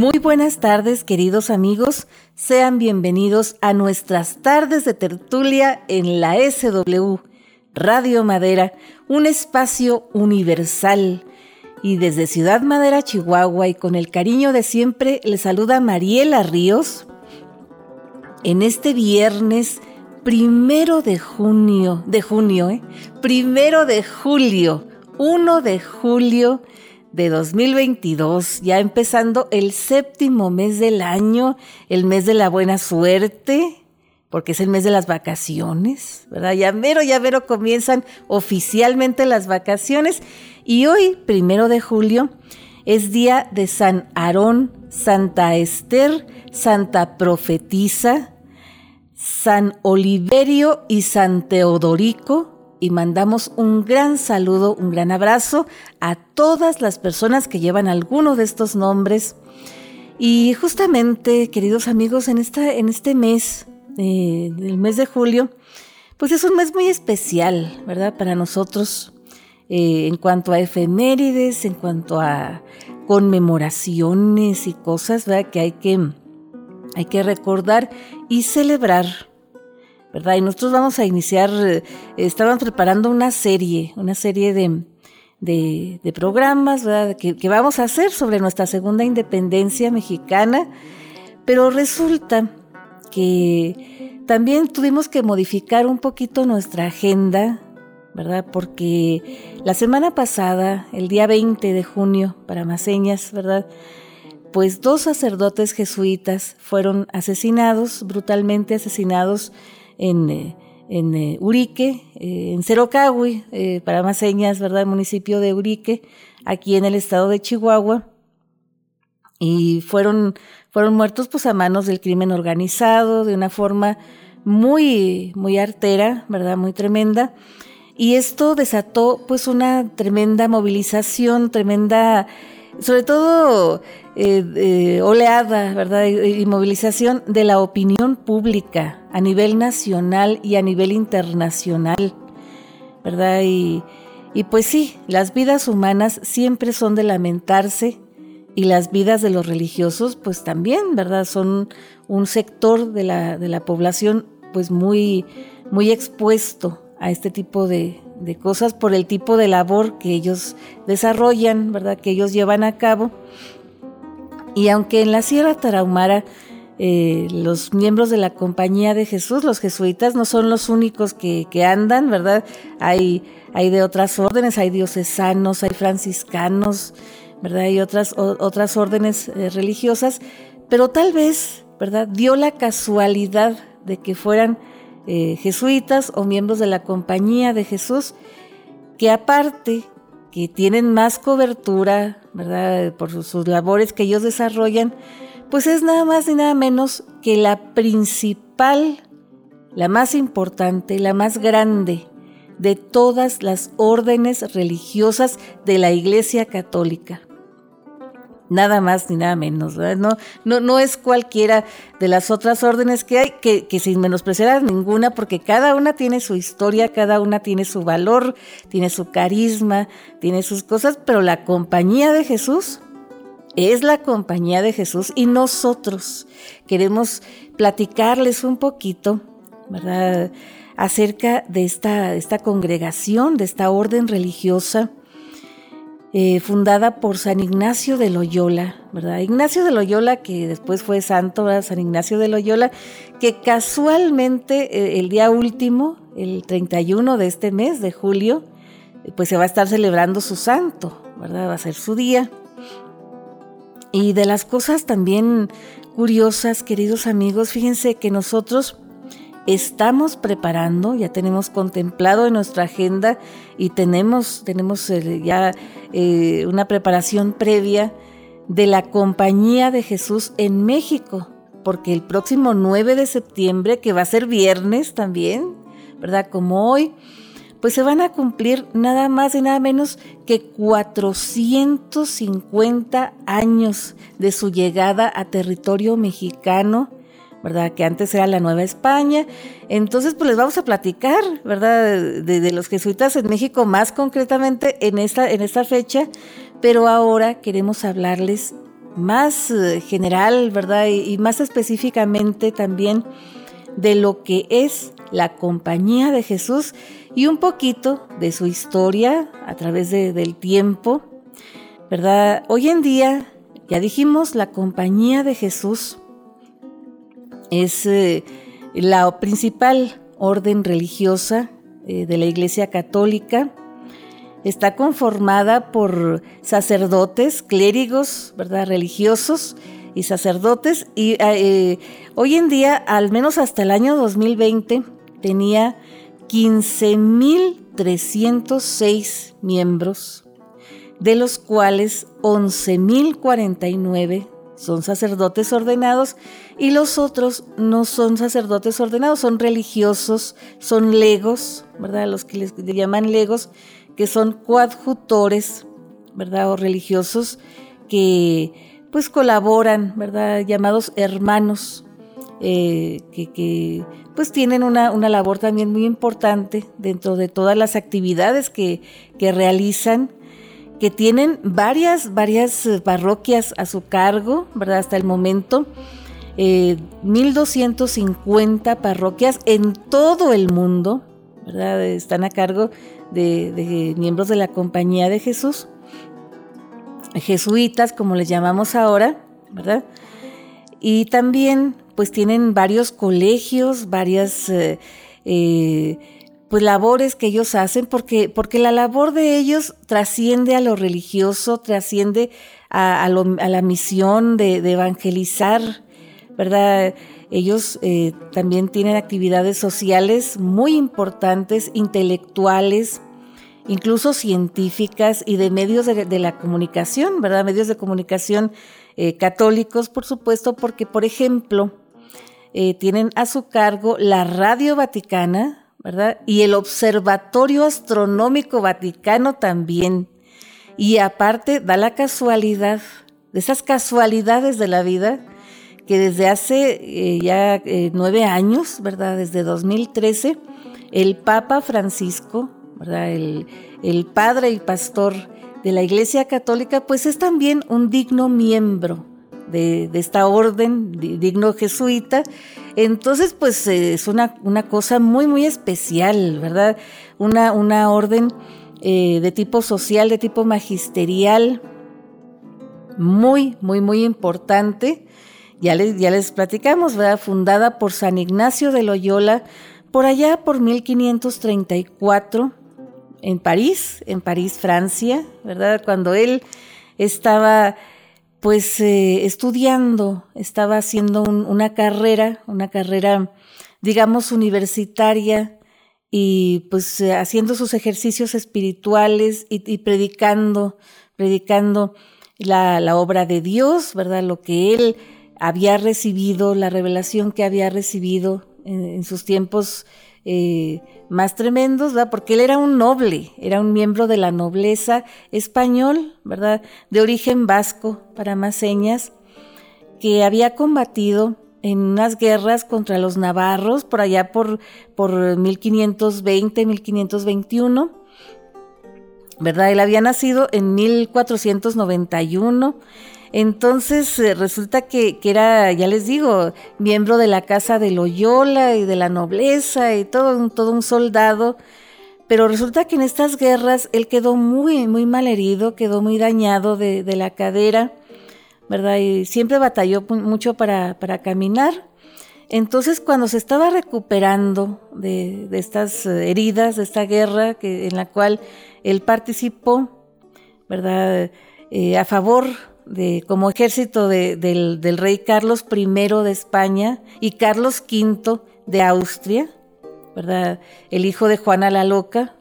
Muy buenas tardes, queridos amigos. Sean bienvenidos a nuestras tardes de tertulia en la SW Radio Madera, un espacio universal. Y desde Ciudad Madera, Chihuahua, y con el cariño de siempre, le saluda Mariela Ríos. En este viernes primero de junio, de junio, ¿eh? Primero de julio, 1 de julio de 2022, ya empezando el séptimo mes del año, el mes de la buena suerte, porque es el mes de las vacaciones, ¿verdad? Ya mero, ya mero comienzan oficialmente las vacaciones y hoy, primero de julio, es día de San Aarón, Santa Esther, Santa Profetisa, San Oliverio y San Teodorico, y mandamos un gran saludo, un gran abrazo a todas las personas que llevan alguno de estos nombres. Y justamente, queridos amigos, en, esta, en este mes, eh, el mes de julio, pues es un mes muy especial, ¿verdad? Para nosotros, eh, en cuanto a efemérides, en cuanto a conmemoraciones y cosas, ¿verdad? Que hay que, hay que recordar y celebrar ¿verdad? Y nosotros vamos a iniciar, eh, estaban preparando una serie, una serie de, de, programas, ¿verdad? Que, vamos a hacer sobre nuestra segunda independencia mexicana, pero resulta que también tuvimos que modificar un poquito nuestra agenda, ¿verdad? Porque la semana pasada, el día 20 de junio, para Maseñas, ¿verdad? Pues dos sacerdotes jesuitas fueron asesinados, brutalmente asesinados, en, eh, en eh, Urique, eh, en Cerocahui, para más señas, ¿verdad? El municipio de Urique, aquí en el estado de Chihuahua. Y fueron, fueron muertos pues a manos del crimen organizado, de una forma muy, muy artera, ¿verdad? Muy tremenda. Y esto desató pues una tremenda movilización, tremenda, sobre todo eh, oleada, ¿verdad? Y, movilización de la opinión pública a nivel nacional y a nivel internacional, ¿verdad? Y, y pues sí, las vidas humanas siempre son de lamentarse y las vidas de los religiosos pues también, ¿verdad? Son un sector de la, de la población pues muy, muy expuesto a este tipo de, de cosas por el tipo de labor que ellos desarrollan, ¿verdad? Que ellos llevan a cabo y aunque en la Sierra Tarahumara eh, los miembros de la Compañía de Jesús, los jesuitas, no son los únicos que, andan, ¿verdad? Hay, hay de otras órdenes, hay diocesanos, hay franciscanos, ¿verdad? Hay otras, otras órdenes eh, religiosas, pero tal vez, ¿verdad? Dio la casualidad de que fueran eh, jesuitas o miembros de la Compañía de Jesús, que aparte que tienen más cobertura, ¿verdad? Por sus, labores que ellos desarrollan, pues es nada más y nada menos que la principal, la más importante, la más grande de todas las órdenes religiosas de la Iglesia Católica nada más ni nada menos, No, no, no es cualquiera de las otras órdenes que hay, que, que sin menospreciar ninguna, porque cada una tiene su historia, cada una tiene su valor, tiene su carisma, tiene sus cosas, pero la compañía de Jesús es la compañía de Jesús y nosotros queremos platicarles un poquito, ¿verdad? acerca de esta, esta congregación, de esta orden religiosa eh, fundada por San Ignacio de Loyola, ¿verdad? Ignacio de Loyola, que después fue santo, San Ignacio de Loyola, que casualmente eh, el día último, el 31 de este mes de julio, pues se va a estar celebrando su santo, ¿verdad? Va a ser su día. Y de las cosas también curiosas, queridos amigos, fíjense que nosotros estamos preparando, ya tenemos contemplado en nuestra agenda y tenemos, tenemos eh, ya eh, una preparación previa de la Compañía de Jesús en México, porque el próximo 9 de septiembre, que va a ser viernes también, ¿verdad? Como hoy, pues se van a cumplir nada más y nada menos que 450 años de su llegada a territorio mexicano ¿verdad? Que antes era la Nueva España. Entonces, pues les vamos a platicar, ¿verdad? De, los jesuitas en México, más concretamente en esta, en esta fecha, pero ahora queremos hablarles más eh, general, ¿verdad? Y, más específicamente también de lo que es la compañía de Jesús y un poquito de su historia a través del tiempo, ¿verdad? Hoy en día, ya dijimos, la compañía de Jesús es eh, la principal orden religiosa eh, de la Iglesia Católica está conformada por sacerdotes, clérigos, ¿verdad? religiosos y sacerdotes. Y eh, hoy en día, al menos hasta el año 2020, tenía 15.306 miembros, de los cuales 11.049 son sacerdotes ordenados y los otros no son sacerdotes ordenados, son religiosos, son legos, ¿verdad? Los que les llaman legos, que son coadjutores, ¿verdad? O religiosos que pues colaboran, ¿verdad? Llamados hermanos, eh, que, pues tienen una, labor también muy importante dentro de todas las actividades que, que realizan que tienen varias, varias eh, parroquias a su cargo, ¿verdad? Hasta el momento, 1.250 eh, parroquias en todo el mundo, ¿verdad? Están a cargo de, miembros de la Compañía de Jesús, jesuitas, como les llamamos ahora, ¿verdad? Y también, pues tienen varios colegios, varias... Eh, pues labores que ellos hacen, porque, porque la labor de ellos trasciende a lo religioso, trasciende a, la misión de, evangelizar, ¿verdad? Ellos eh, también tienen actividades sociales muy importantes, intelectuales, incluso científicas y de medios de, la comunicación, ¿verdad? Medios de comunicación eh, católicos, por supuesto, porque, por ejemplo, eh, tienen a su cargo la Radio Vaticana, Y el Observatorio Astronómico Vaticano también. Y aparte da la casualidad, de esas casualidades de la vida, que desde hace eh, ya eh, nueve años, ¿verdad? Desde 2013, el Papa Francisco, ¿verdad? El, padre y pastor de la Iglesia Católica, pues es también un digno miembro de, esta orden, digno jesuita. Entonces, pues es una, una, cosa muy, muy especial, ¿verdad? Una, una orden eh, de tipo social, de tipo magisterial, muy, muy, muy importante. Ya les, ya les platicamos, ¿verdad? Fundada por San Ignacio de Loyola, por allá por 1534, en París, en París, Francia, ¿verdad? Cuando él estaba pues eh, estudiando, estaba haciendo una carrera, una carrera, digamos, universitaria y pues eh, haciendo sus ejercicios espirituales y, predicando, predicando la, obra de Dios, ¿verdad? Lo que él había recibido, la revelación que había recibido en sus tiempos eh, más tremendos, ¿verdad? Porque él era un noble, era un miembro de la nobleza español, ¿verdad? De origen vasco, para más señas, que había combatido en unas guerras contra los navarros por allá por, por 1520, 1521. ¿Verdad? Él había nacido en 1491 entonces eh, resulta que, era, ya les digo, miembro de la casa de Loyola y de la nobleza y todo un, todo un soldado. Pero resulta que en estas guerras él quedó muy, muy mal herido, quedó muy dañado de, la cadera, ¿verdad? Y siempre batalló mucho para, caminar. Entonces, cuando se estaba recuperando de, estas eh, heridas, de esta guerra que, en la cual él participó, ¿verdad? Eh, a favor de, como ejército del, rey Carlos I de España y Carlos V de Austria, ¿verdad? El hijo de Juana la Loca,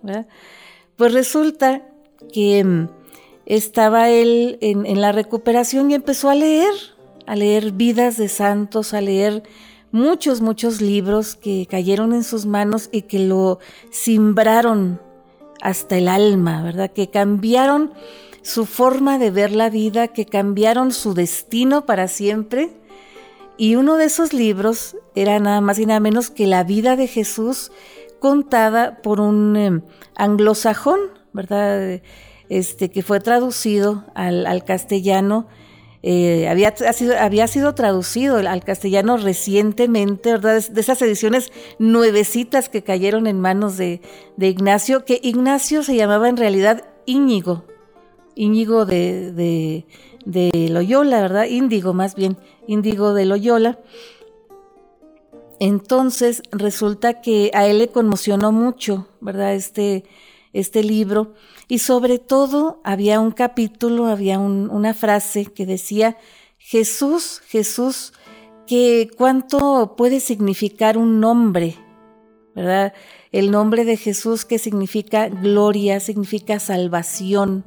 Pues resulta que mm, estaba él en, en, la recuperación y empezó a leer, a leer vidas de santos, a leer muchos, muchos libros que cayeron en sus manos y que lo simbraron hasta el alma, ¿verdad? Que cambiaron su forma de ver la vida, que cambiaron su destino para siempre. Y uno de esos libros era nada más y nada menos que la vida de Jesús contada por un em, anglosajón, ¿verdad? Este, que fue traducido al, castellano eh, había, sido, había sido traducido al castellano recientemente, ¿verdad? De esas ediciones nuevecitas que cayeron en manos de, Ignacio, que Ignacio se llamaba en realidad Íñigo, Íñigo de, de Loyola, ¿verdad? Índigo más bien, Índigo de Loyola. Entonces resulta que a él le conmocionó mucho, ¿verdad? Este, este libro. Y sobre todo había un capítulo, había una frase que decía, Jesús, Jesús, que cuánto puede significar un nombre, ¿verdad? El nombre de Jesús que significa gloria, significa salvación,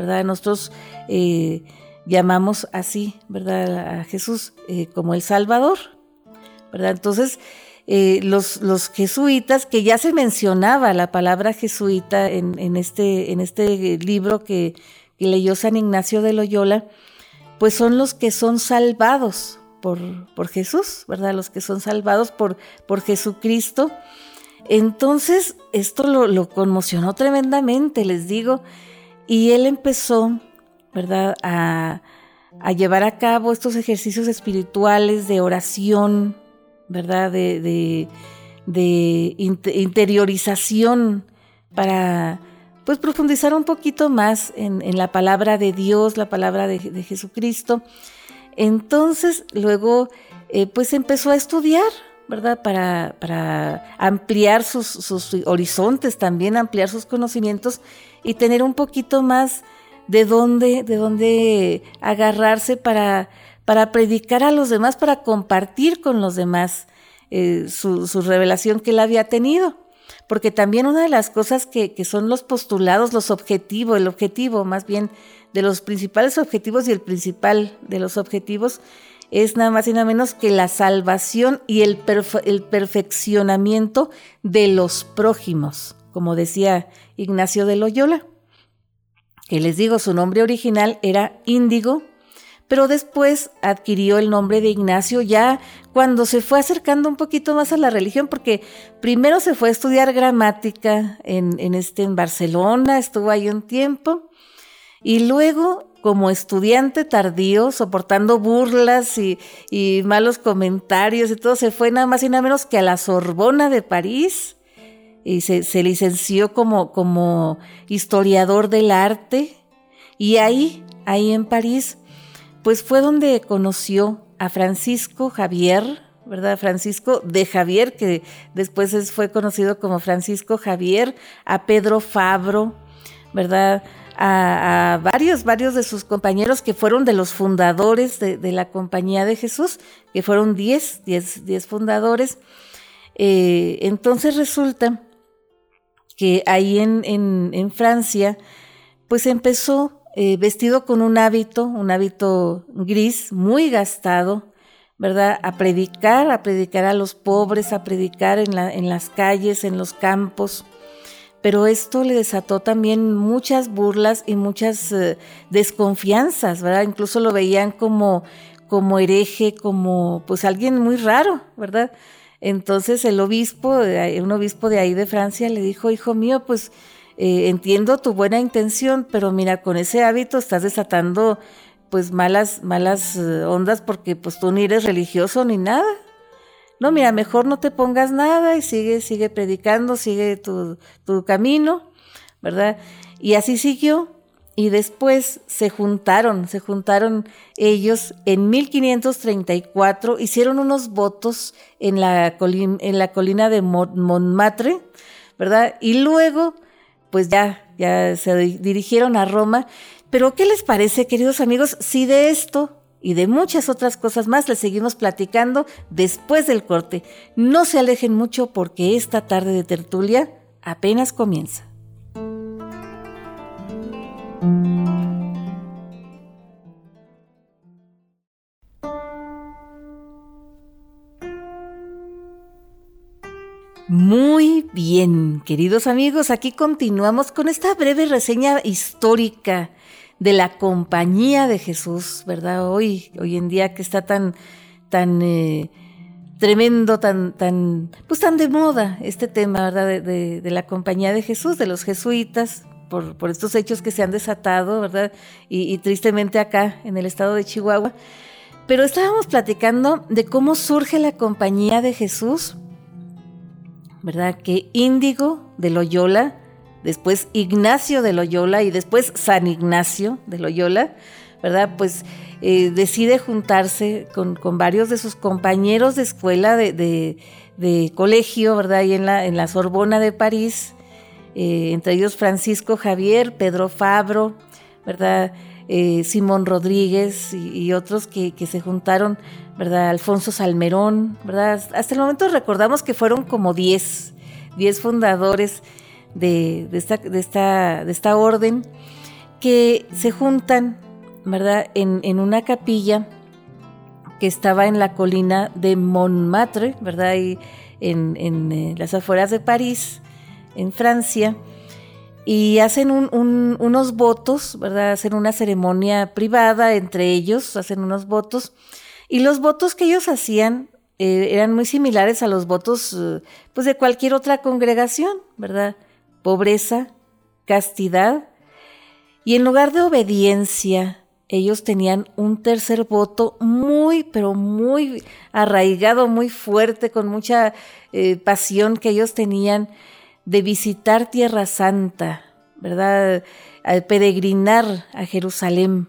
¿verdad? Nosotros eh, llamamos así, ¿verdad? A Jesús eh, como el Salvador, ¿verdad? Entonces, eh, los, los, jesuitas, que ya se mencionaba la palabra jesuita en, este, en este, libro que, leyó San Ignacio de Loyola, pues son los que son salvados por, por Jesús, ¿verdad? Los que son salvados por, por Jesucristo. Entonces, esto lo, lo, conmocionó tremendamente, les digo, y él empezó, ¿verdad?, a, llevar a cabo estos ejercicios espirituales de oración, ¿verdad? De, de, interiorización para pues profundizar un poquito más en, la palabra de Dios, la palabra de, Jesucristo. Entonces luego eh, pues empezó a estudiar, ¿verdad? Para, para ampliar sus, sus, horizontes, también ampliar sus conocimientos y tener un poquito más de dónde, de dónde agarrarse para para predicar a los demás, para compartir con los demás eh, su, revelación que él había tenido. Porque también una de las cosas que, son los postulados, los objetivos, el objetivo más bien de los principales objetivos y el principal de los objetivos es nada más y nada menos que la salvación y el, el perfeccionamiento de los prójimos, como decía Ignacio de Loyola. Que les digo, su nombre original era Índigo pero después adquirió el nombre de Ignacio ya cuando se fue acercando un poquito más a la religión, porque primero se fue a estudiar gramática en, este, en Barcelona, estuvo ahí un tiempo, y luego como estudiante tardío, soportando burlas y, malos comentarios y todo, se fue nada más y nada menos que a la Sorbona de París y se, se licenció como, como historiador del arte. Y ahí, ahí en París, pues fue donde conoció a Francisco Javier, ¿verdad? Francisco de Javier, que después fue conocido como Francisco Javier, a Pedro Fabro, ¿verdad? A, varios, varios de sus compañeros que fueron de los fundadores de, la Compañía de Jesús, que fueron 10, 10, fundadores. Eh, entonces resulta que ahí en, en Francia, pues empezó eh, vestido con un hábito, un hábito gris, muy gastado, ¿verdad? A predicar, a predicar a los pobres, a predicar en, la, en las calles, en los campos. Pero esto le desató también muchas burlas y muchas eh, desconfianzas, ¿verdad? Incluso lo veían como, como hereje, como pues alguien muy raro, ¿verdad? Entonces el obispo, un obispo de ahí de Francia le dijo, hijo mío, pues eh, entiendo tu buena intención, pero mira, con ese hábito estás desatando pues malas, malas eh, ondas porque pues tú ni eres religioso ni nada. No, mira, mejor no te pongas nada y sigue, sigue predicando, sigue tu, camino, ¿verdad? Y así siguió. Y después se juntaron, se juntaron ellos en 1534, hicieron unos votos en la, en la colina de Montmartre, ¿verdad? Y luego pues ya, ya se dirigieron a Roma. Pero ¿qué les parece, queridos amigos, si de esto y de muchas otras cosas más les seguimos platicando después del corte? No se alejen mucho porque esta tarde de tertulia apenas comienza. Muy bien, queridos amigos, aquí continuamos con esta breve reseña histórica de la compañía de Jesús, ¿verdad? Hoy, hoy en día que está tan, tan eh, tremendo, tan, tan, pues tan de moda este tema, ¿verdad? De, de, la compañía de Jesús, de los jesuitas, por, estos hechos que se han desatado, ¿verdad? Y, tristemente acá en el estado de Chihuahua. Pero estábamos platicando de cómo surge la compañía de Jesús, ¿verdad? Que Índigo de Loyola, después Ignacio de Loyola y después San Ignacio de Loyola, ¿verdad? Pues eh, decide juntarse con, varios de sus compañeros de escuela, de, colegio, ¿verdad? Y en la, en la Sorbona de París, eh, entre ellos Francisco Javier, Pedro Fabro, ¿verdad? Eh, Simón Rodríguez y, otros que, se juntaron, ¿verdad? Alfonso Salmerón, ¿verdad? Hasta el momento recordamos que fueron como 10, 10 fundadores de, esta, de, esta, de esta orden que se juntan ¿verdad? En, una capilla que estaba en la colina de Montmartre, ¿verdad? Y en, eh, las afueras de París, en Francia, y hacen unos votos, ¿verdad? Hacen una ceremonia privada entre ellos, hacen unos votos, y los votos que ellos hacían eh, eran muy similares a los votos eh, pues de cualquier otra congregación, ¿verdad? Pobreza, castidad, y en lugar de obediencia, ellos tenían un tercer voto muy, pero muy arraigado, muy fuerte, con mucha eh, pasión que ellos tenían de visitar Tierra Santa, ¿verdad? Al peregrinar a Jerusalén.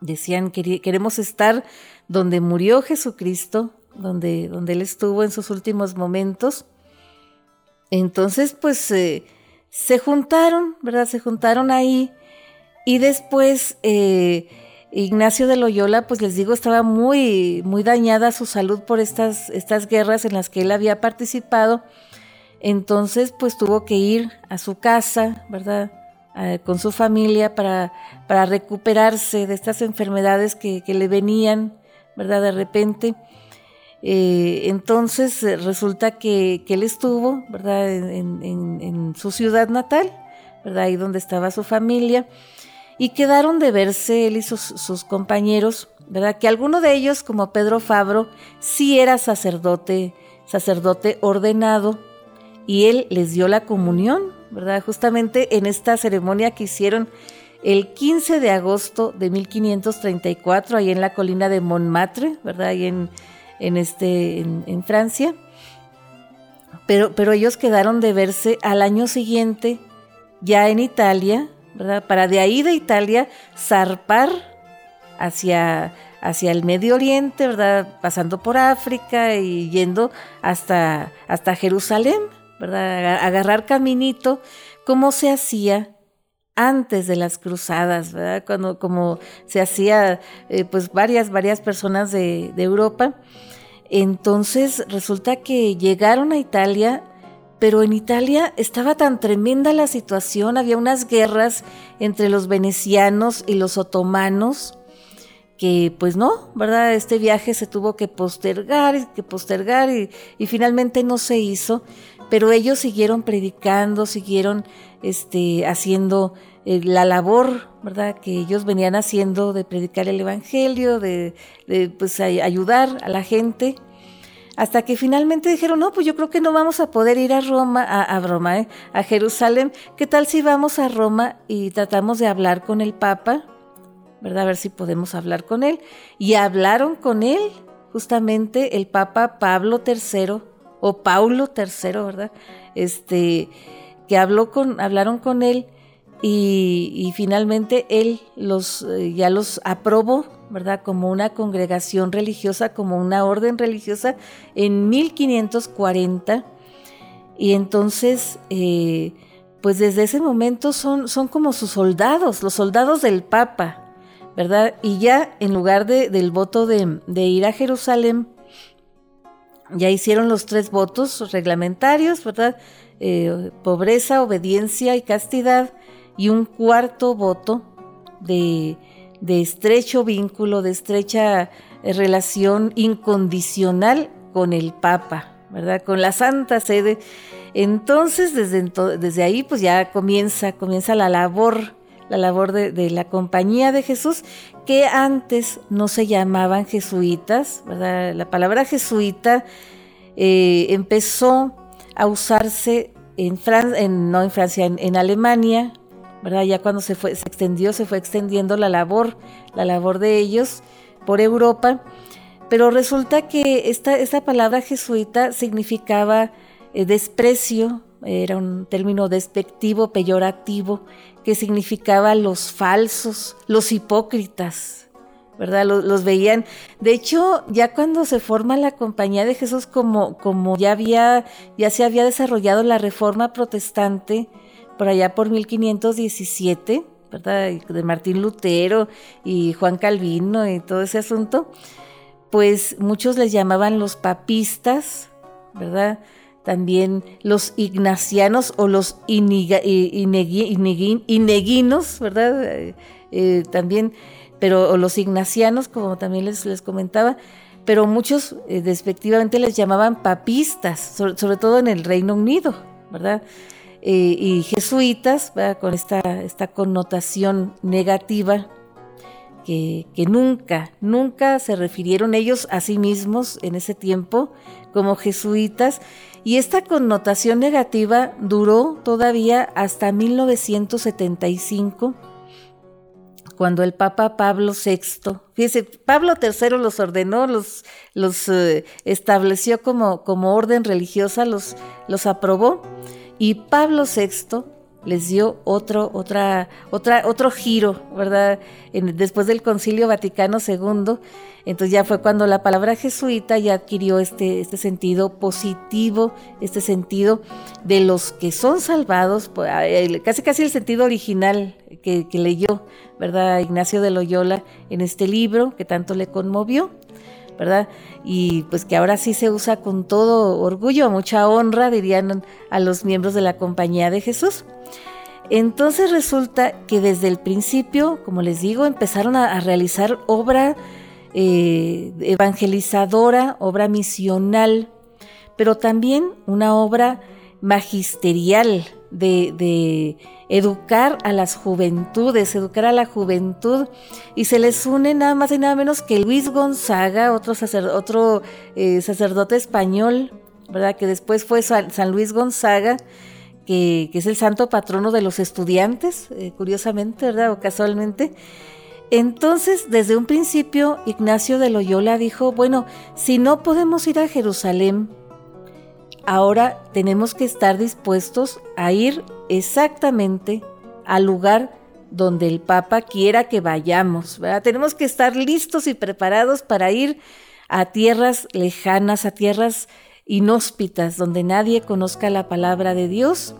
Decían, queremos estar donde murió Jesucristo, donde, donde Él estuvo en sus últimos momentos. Entonces, pues eh, se juntaron, ¿verdad? Se juntaron ahí y después eh, Ignacio de Loyola, pues les digo, estaba muy, muy dañada su salud por estas, estas guerras en las que él había participado. Entonces, pues tuvo que ir a su casa, ¿verdad? con su familia para, para, recuperarse de estas enfermedades que, le venían, ¿verdad? De repente. Eh, entonces resulta que, él estuvo, ¿verdad? En, en, su ciudad natal, ¿verdad? Ahí donde estaba su familia y quedaron de verse él y sus, compañeros, ¿verdad? Que alguno de ellos, como Pedro Fabro, sí era sacerdote, sacerdote ordenado, y él les dio la comunión, ¿verdad? Justamente en esta ceremonia que hicieron el 15 de agosto de 1534, ahí en la colina de Montmartre, ¿verdad? Ahí en, en, este, en, Francia. Pero, pero ellos quedaron de verse al año siguiente, ya en Italia, para de ahí de Italia zarpar hacia, hacia el Medio Oriente, ¿verdad? Pasando por África y yendo hasta, hasta Jerusalén, ¿verdad? Agarrar caminito, como se hacía antes de las cruzadas, ¿verdad? Cuando, como se hacía, eh, pues varias, varias personas de, Europa. Entonces resulta que llegaron a Italia pero en Italia estaba tan tremenda la situación, había unas guerras entre los venecianos y los otomanos, que pues no, ¿verdad? Este viaje se tuvo que postergar y que postergar y, finalmente no se hizo, pero ellos siguieron predicando, siguieron este, haciendo eh, la labor, ¿verdad? Que ellos venían haciendo de predicar el Evangelio, de, pues, ayudar a la gente hasta que finalmente dijeron, no, pues yo creo que no vamos a poder ir a Roma, a, Roma, ¿eh? a Jerusalén. ¿Qué tal si vamos a Roma y tratamos de hablar con el Papa? ¿Verdad? A ver si podemos hablar con él. Y hablaron con él, justamente el Papa Pablo III, o Paulo III, ¿verdad? Este, que habló con, hablaron con él y, finalmente él los, eh, ya los aprobó ¿verdad? Como una congregación religiosa, como una orden religiosa en 1540. Y entonces, eh, pues desde ese momento son, son como sus soldados, los soldados del Papa, ¿verdad? Y ya en lugar de, del voto de, ir a Jerusalén, ya hicieron los tres votos reglamentarios, ¿verdad? Eh, pobreza, obediencia y castidad, y un cuarto voto de de estrecho vínculo, de estrecha eh, relación incondicional con el Papa, ¿verdad? Con la Santa Sede. Entonces, desde, desde ahí, pues ya comienza, comienza la labor, la labor de, la Compañía de Jesús, que antes no se llamaban jesuitas, ¿verdad? La palabra jesuita eh, empezó a usarse en Francia, no en Francia, en, Alemania, ¿verdad? Ya cuando se fue, se extendió, se fue extendiendo la labor, la labor de ellos por Europa. Pero resulta que esta, palabra jesuita significaba eh, desprecio, era un término despectivo, peyorativo, que significaba los falsos, los hipócritas, ¿verdad? Los, veían. De hecho, ya cuando se forma la Compañía de Jesús, como, como ya había, ya se había desarrollado la Reforma Protestante, por allá por 1517, ¿verdad? De Martín Lutero y Juan Calvino y todo ese asunto, pues muchos les llamaban los papistas, ¿verdad? También los ignacianos o los ineguinos, ¿verdad? Eh, eh, también pero los ignacianos, como también les, les comentaba, pero muchos eh, despectivamente les llamaban papistas, sobre, todo en el Reino Unido, ¿verdad? Eh, y jesuitas, con esta, esta connotación negativa, que, que, nunca, nunca se refirieron ellos a sí mismos en ese tiempo como jesuitas, y esta connotación negativa duró todavía hasta 1975 cuando el Papa Pablo VI, fíjese, Pablo III los ordenó, los, los eh, estableció como, como orden religiosa, los, los aprobó, y Pablo VI les dio otro, otra, otra, otro giro, ¿verdad? después del Concilio Vaticano II, entonces ya fue cuando la palabra jesuita ya adquirió este, este sentido positivo, este sentido de los que son salvados, pues, casi casi el sentido original que, que leyó, ¿verdad? Ignacio de Loyola en este libro que tanto le conmovió. ¿Verdad? Y pues que ahora sí se usa con todo orgullo, mucha honra, dirían a los miembros de la Compañía de Jesús. Entonces resulta que desde el principio, como les digo, empezaron a, realizar obra eh, evangelizadora, obra misional, pero también una obra magisterial de, educar a las juventudes, educar a la juventud, y se les une nada más y nada menos que Luis Gonzaga, otro, eh, sacerdote español, ¿verdad? Que después fue San, Luis Gonzaga, que, es el santo patrono de los estudiantes, eh, curiosamente, ¿verdad? O casualmente. Entonces, desde un principio, Ignacio de Loyola dijo, bueno, si no podemos ir a Jerusalén, ahora tenemos que estar dispuestos a ir exactamente al lugar donde el Papa quiera que vayamos. Tenemos que estar listos y preparados para ir a tierras lejanas, a tierras inhóspitas, donde nadie conozca la palabra de Dios,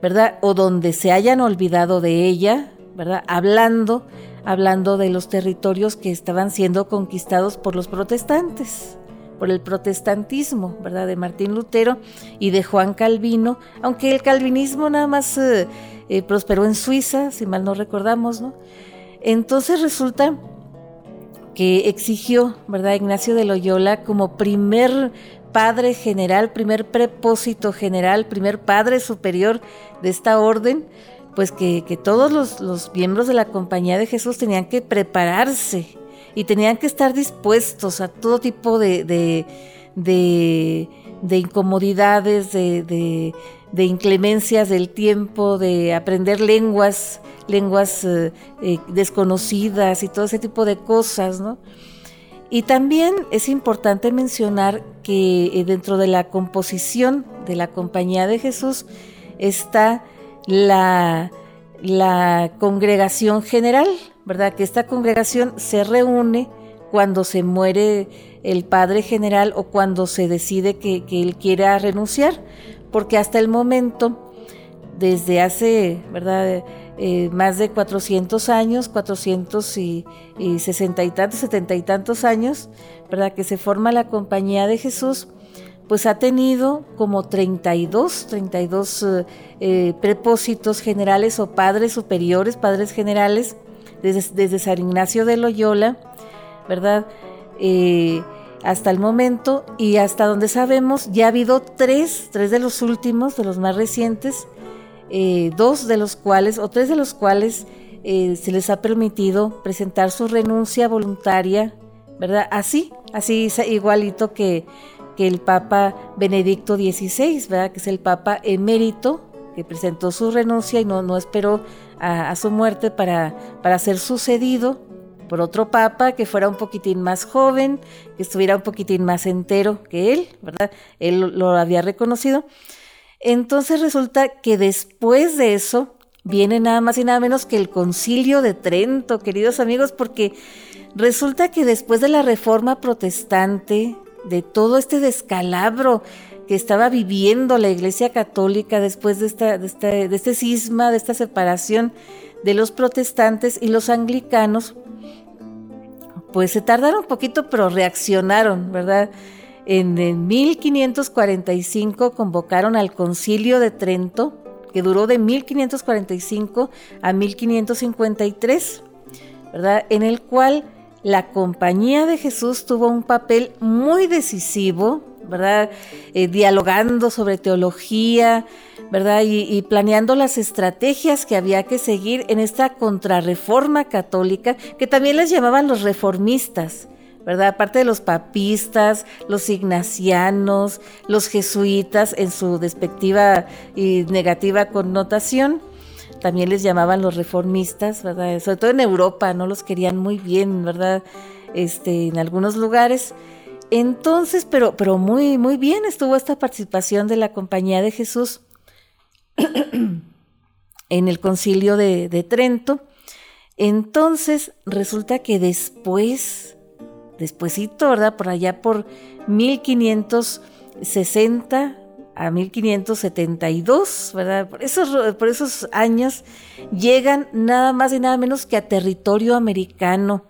¿verdad? O donde se hayan olvidado de ella, ¿verdad? Hablando, hablando de los territorios que estaban siendo conquistados por los protestantes por el protestantismo, ¿verdad? De Martín Lutero y de Juan Calvino, aunque el calvinismo nada más eh, eh, prosperó en Suiza, si mal no recordamos, ¿no? Entonces resulta que exigió, ¿verdad? Ignacio de Loyola como primer padre general, primer prepósito general, primer padre superior de esta orden, pues que, todos los, los miembros de la Compañía de Jesús tenían que prepararse y tenían que estar dispuestos a todo tipo de, de, incomodidades, de, inclemencias del tiempo, de aprender lenguas, lenguas eh, eh, desconocidas y todo ese tipo de cosas, ¿no? Y también es importante mencionar que eh, dentro de la composición de la Compañía de Jesús está la, la congregación general, ¿verdad? Que esta congregación se reúne cuando se muere el padre general o cuando se decide que, él quiera renunciar, porque hasta el momento, desde hace, ¿verdad? Eh, más de 400 años, 460 y, tantos, 70 y tantos años, ¿verdad? Que se forma la Compañía de Jesús, pues ha tenido como 32, 32 eh, eh, prepósitos generales o padres superiores, padres generales, desde, San Ignacio de Loyola, ¿verdad? Eh, hasta el momento y hasta donde sabemos ya ha habido tres, tres de los últimos, de los más recientes, eh, dos de los cuales o tres de los cuales eh, se les ha permitido presentar su renuncia voluntaria, ¿verdad? Así, así igualito que, que el Papa Benedicto XVI, ¿verdad? que es el Papa emérito, que presentó su renuncia y no, no esperó a, su muerte para, para ser sucedido por otro papa que fuera un poquitín más joven, que estuviera un poquitín más entero que él, ¿verdad? Él lo había reconocido. Entonces resulta que después de eso viene nada más y nada menos que el concilio de Trento, queridos amigos, porque resulta que después de la reforma protestante, de todo este descalabro que estaba viviendo la Iglesia Católica después de, esta, este cisma, de esta separación de los protestantes y los anglicanos, pues se tardaron un poquito, pero reaccionaron, ¿verdad? En, 1545 convocaron al concilio de Trento, que duró de 1545 a 1553, ¿verdad? En el cual la Compañía de Jesús tuvo un papel muy decisivo, ¿verdad? Eh, dialogando sobre teología, ¿verdad? Y, planeando las estrategias que había que seguir en esta contrarreforma católica, que también les llamaban los reformistas, ¿verdad? Aparte de los papistas, los ignacianos, los jesuitas en su despectiva y negativa connotación, también les llamaban los reformistas, ¿verdad? Sobre todo en Europa, no los querían muy bien, ¿verdad? Este, en algunos lugares. Entonces, pero, pero muy, muy bien estuvo esta participación de la Compañía de Jesús en el concilio de, Trento. Entonces, resulta que después, despuésito, ¿verdad? Por allá por 1560 a 1572, ¿verdad? Por esos, por esos años llegan nada más y nada menos que a territorio americano.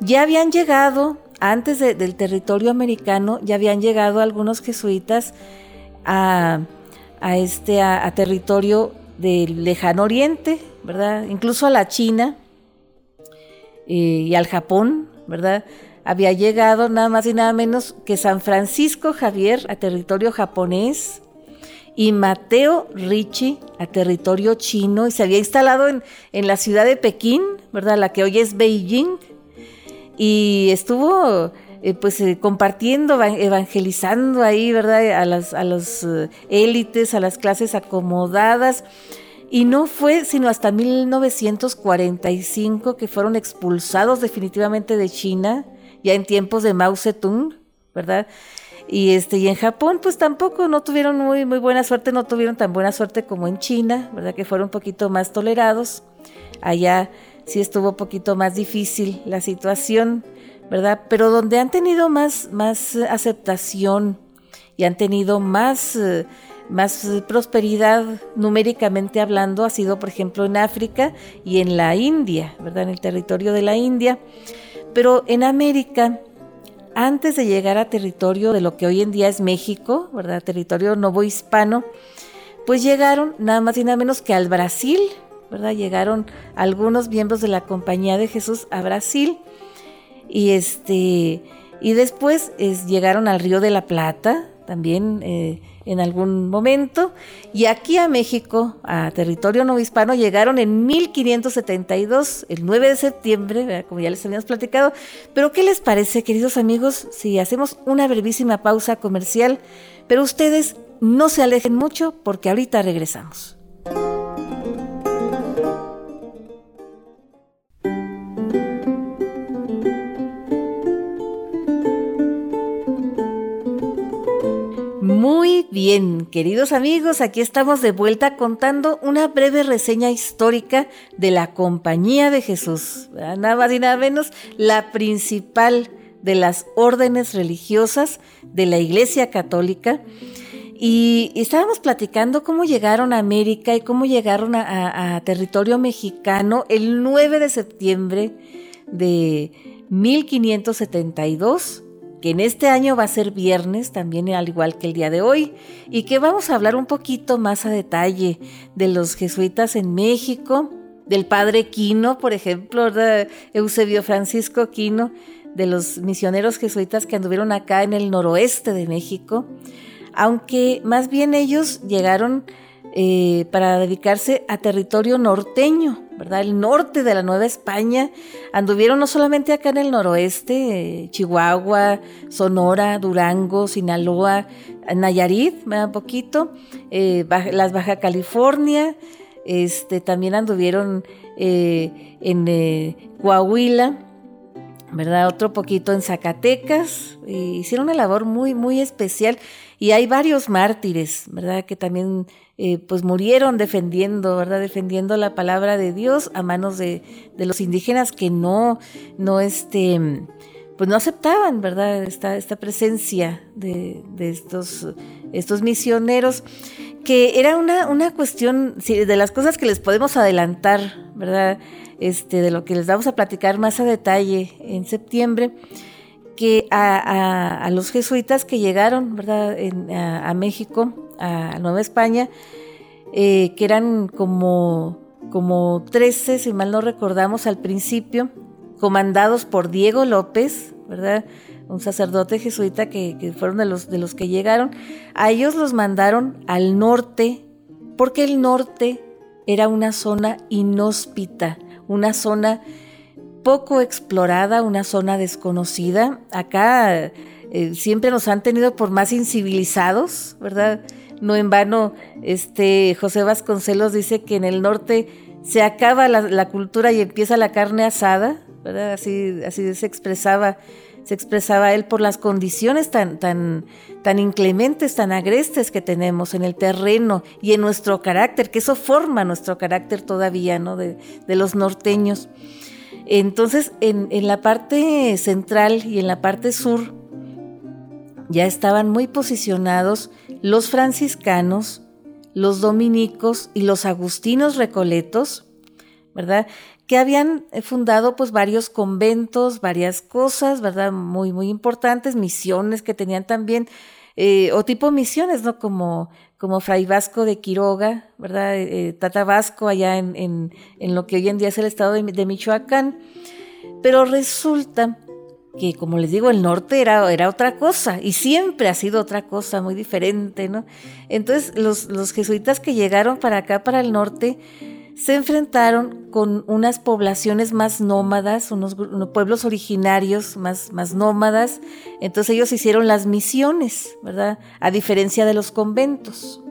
Ya habían llegado antes del territorio americano ya habían llegado algunos jesuitas a, este a, territorio del lejano oriente, ¿verdad? Incluso a la China eh, y al Japón, ¿verdad? Había llegado nada más y nada menos que San Francisco Javier a territorio japonés y Mateo Ricci a territorio chino y se había instalado en, en la ciudad de Pekín, ¿verdad? La que hoy es Beijing, y estuvo eh, pues eh, compartiendo, evangelizando ahí, ¿verdad? A las a los eh, élites, a las clases acomodadas. Y no fue sino hasta 1945 que fueron expulsados definitivamente de China, ya en tiempos de Mao Zedong, ¿verdad? Y este y en Japón pues tampoco no tuvieron muy muy buena suerte, no tuvieron tan buena suerte como en China, ¿verdad? Que fueron un poquito más tolerados. Allá sí estuvo un poquito más difícil la situación, ¿verdad? Pero donde han tenido más, más aceptación y han tenido más, eh, más prosperidad numéricamente hablando ha sido, por ejemplo, en África y en la India, ¿verdad? En el territorio de la India. Pero en América, antes de llegar a territorio de lo que hoy en día es México, ¿verdad? Territorio novohispano, pues llegaron nada más y nada menos que al Brasil, ¿verdad? Llegaron algunos miembros de la Compañía de Jesús a Brasil y este y después llegaron al Río de la Plata también eh, en algún momento y aquí a México, a territorio novohispano, llegaron en 1572, el 9 de septiembre, como ya les habíamos platicado. Pero ¿qué les parece, queridos amigos, si hacemos una brevísima pausa comercial? Pero ustedes no se alejen mucho porque ahorita regresamos. Muy bien, queridos amigos, aquí estamos de vuelta contando una breve reseña histórica de la Compañía de Jesús. Nada más y nada menos, la principal de las órdenes religiosas de la Iglesia Católica. Y, estábamos platicando cómo llegaron a América y cómo llegaron a, a territorio mexicano el 9 de septiembre de 1572 que en este año va a ser viernes, también al igual que el día de hoy, y que vamos a hablar un poquito más a detalle de los jesuitas en México, del padre Quino, por ejemplo, de Eusebio Francisco Quino, de los misioneros jesuitas que anduvieron acá en el noroeste de México, aunque más bien ellos llegaron eh, para dedicarse a territorio norteño, ¿verdad? El norte de la Nueva España. Anduvieron no solamente acá en el noroeste, Chihuahua, Sonora, Durango, Sinaloa, Nayarit, un poquito, eh, las Baja California, este, también anduvieron eh, en eh, Coahuila, ¿verdad? Otro poquito en Zacatecas, hicieron una labor muy, muy especial y hay varios mártires, ¿verdad? Que también eh, pues murieron defendiendo, ¿verdad? Defendiendo la palabra de Dios a manos de, los indígenas que no, no, este, pues no aceptaban, ¿verdad? Esta, esta presencia de, estos, estos misioneros, que era una, una cuestión, de las cosas que les podemos adelantar, ¿verdad? Este, de lo que les vamos a platicar más a detalle en septiembre, que a, los jesuitas que llegaron, ¿verdad? a, México, a Nueva España, eh, que eran como, como 13, si mal no recordamos, al principio, comandados por Diego López, ¿verdad? Un sacerdote jesuita que, fueron de los, de los que llegaron. A ellos los mandaron al norte, porque el norte era una zona inhóspita, una zona poco explorada, una zona desconocida. Acá eh, siempre nos han tenido por más incivilizados, ¿verdad? No en vano, este José Vasconcelos dice que en el norte se acaba la, cultura y empieza la carne asada, ¿verdad? Así, así se expresaba, se expresaba él por las condiciones tan, tan, tan inclementes, tan agrestes que tenemos en el terreno y en nuestro carácter, que eso forma nuestro carácter todavía, ¿no? De, de los norteños. Entonces, en, en la parte central y en la parte sur, ya estaban muy posicionados los franciscanos, los dominicos y los agustinos recoletos, ¿verdad? Que habían eh, fundado pues varios conventos, varias cosas, ¿verdad? Muy, muy importantes, misiones que tenían también, eh, o tipo misiones, ¿no? Como, como Fray Vasco de Quiroga, ¿verdad? Eh, Tata Vasco allá en, en, lo que hoy en día es el estado de, de Michoacán. Pero resulta que como les digo, el norte era, era otra cosa y siempre ha sido otra cosa muy diferente, ¿no? Entonces los, los jesuitas que llegaron para acá, para el norte, se enfrentaron con unas poblaciones más nómadas, unos, pueblos originarios más, más nómadas, entonces ellos hicieron las misiones, ¿verdad? A diferencia de los conventos.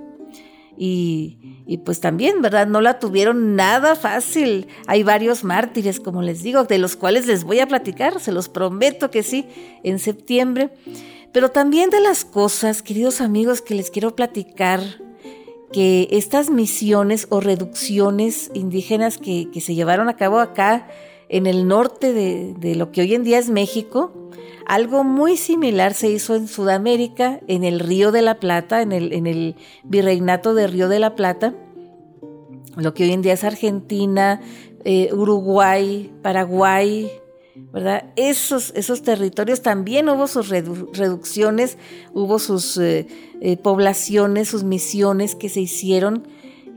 Y, pues también, ¿verdad? No la tuvieron nada fácil. Hay varios mártires, como les digo, de los cuales les voy a platicar, se los prometo que sí, en septiembre. Pero también de las cosas, queridos amigos, que les quiero platicar, que estas misiones o reducciones indígenas que, se llevaron a cabo acá en el norte de, de lo que hoy en día es México, algo muy similar se hizo en Sudamérica, en el Río de la Plata, en el, virreinato de Río de la Plata, lo que hoy en día es Argentina, eh, Uruguay, Paraguay, ¿verdad? Esos, esos territorios también hubo sus reducciones, hubo sus eh, eh, poblaciones, sus misiones que se hicieron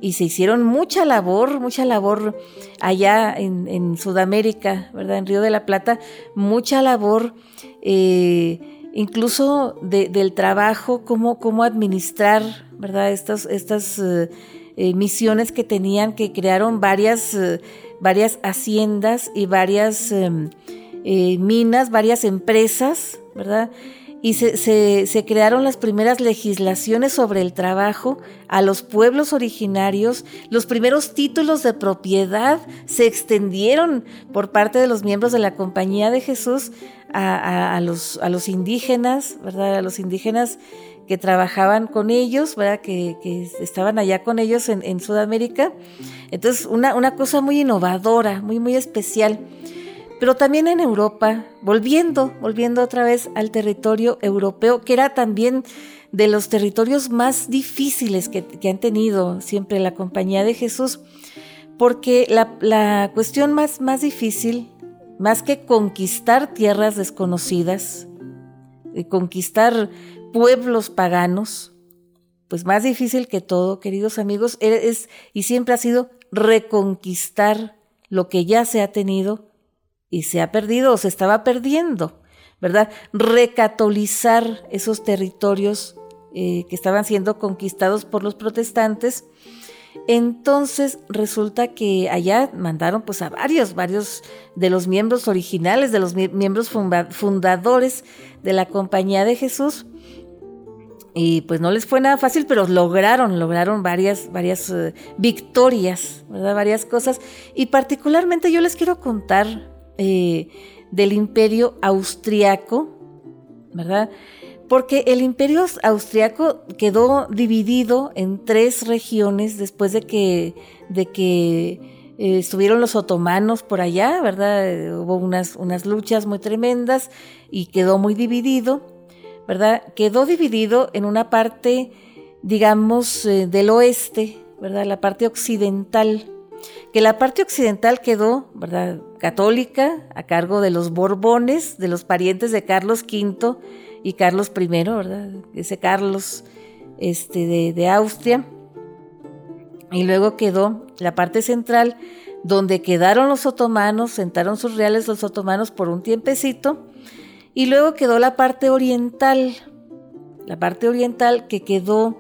y se hicieron mucha labor, mucha labor allá en, Sudamérica, ¿verdad? En Río de la Plata, mucha labor, eh, incluso del trabajo, cómo, cómo administrar, ¿verdad? Estas, estas eh, eh, misiones que tenían, que crearon varias, varias haciendas y varias em, minas, varias empresas, ¿verdad? Y se, crearon las primeras legislaciones sobre el trabajo a los pueblos originarios, los primeros títulos de propiedad se extendieron por parte de los miembros de la Compañía de Jesús a, los, indígenas, ¿verdad? A los indígenas que trabajaban con ellos, ¿verdad? Que, estaban allá con ellos en, Sudamérica. Entonces, una, una cosa muy innovadora, muy, muy especial pero también en Europa, volviendo, volviendo otra vez al territorio europeo, que era también de los territorios más difíciles que, han tenido siempre la compañía de Jesús, porque la, cuestión más, más difícil, más que conquistar tierras desconocidas, conquistar pueblos paganos, pues más difícil que todo, queridos amigos, es y siempre ha sido reconquistar lo que ya se ha tenido y se ha perdido o se estaba perdiendo, ¿verdad? Recatolizar esos territorios eh, que estaban siendo conquistados por los protestantes Entonces resulta que allá mandaron pues a varios, varios de los miembros originales, de los miembros fundadores de la Compañía de Jesús. Y pues no les fue nada fácil, pero lograron, lograron varias, varias eh, victorias, ¿verdad? Varias cosas. Y particularmente yo les quiero contar eh, del imperio austriaco, ¿verdad? porque el imperio austriaco quedó dividido en tres regiones después de que, de que eh, estuvieron los otomanos por allá, ¿verdad? Eh, hubo unas, unas luchas muy tremendas y quedó muy dividido, ¿verdad? Quedó dividido en una parte, digamos, del oeste, ¿verdad? La parte occidental, que la parte occidental quedó, ¿verdad? Católica, a cargo de los Borbones, de los parientes de Carlos V, y Carlos I, ¿verdad? Ese Carlos este, de, Austria. Y luego quedó la parte central, donde quedaron los otomanos, sentaron sus reales los otomanos por un tiempecito, y luego quedó la parte oriental, la parte oriental que quedó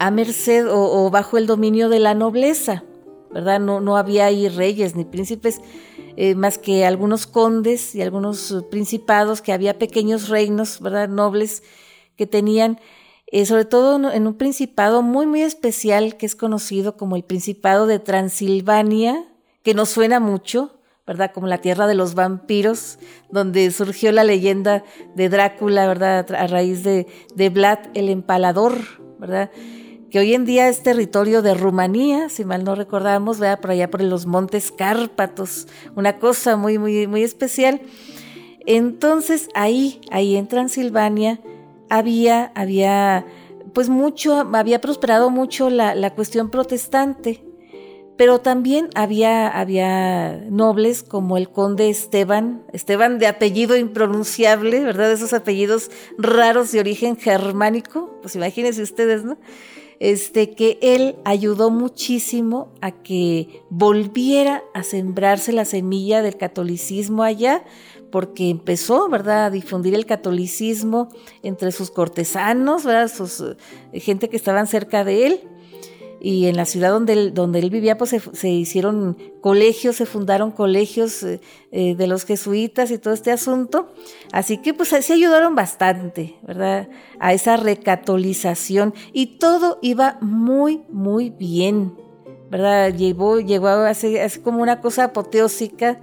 a merced o, bajo el dominio de la nobleza, ¿verdad? No, no había ahí reyes ni príncipes, eh, más que algunos condes y algunos eh, principados, que había pequeños reinos, ¿verdad? Nobles que tenían, eh, sobre todo en un principado muy, muy especial que es conocido como el Principado de Transilvania, que nos suena mucho, ¿verdad? Como la tierra de los vampiros, donde surgió la leyenda de Drácula, ¿verdad? A raíz de, de Vlad el Empalador, ¿verdad? Que hoy en día es territorio de Rumanía, si mal no recordamos, vea por allá por los montes Cárpatos, una cosa muy, muy, muy especial. Entonces ahí, ahí en Transilvania, había, había, pues mucho, había prosperado mucho la, la cuestión protestante, pero también había, había nobles como el conde Esteban, Esteban de apellido impronunciable, ¿verdad? Esos apellidos raros de origen germánico, pues imagínense ustedes, ¿no? Este, que él ayudó muchísimo a que volviera a sembrarse la semilla del catolicismo allá, porque empezó, ¿verdad?, a difundir el catolicismo entre sus cortesanos, ¿verdad?, sus, eh, gente que estaban cerca de él y en la ciudad donde él, donde él vivía, pues se, hicieron colegios, se fundaron colegios eh, eh, de los jesuitas y todo este asunto. Así que pues se ayudaron bastante, ¿verdad? A esa recatolización y todo iba muy, muy bien, ¿verdad? Llegó, llegó a ser como una cosa apoteósica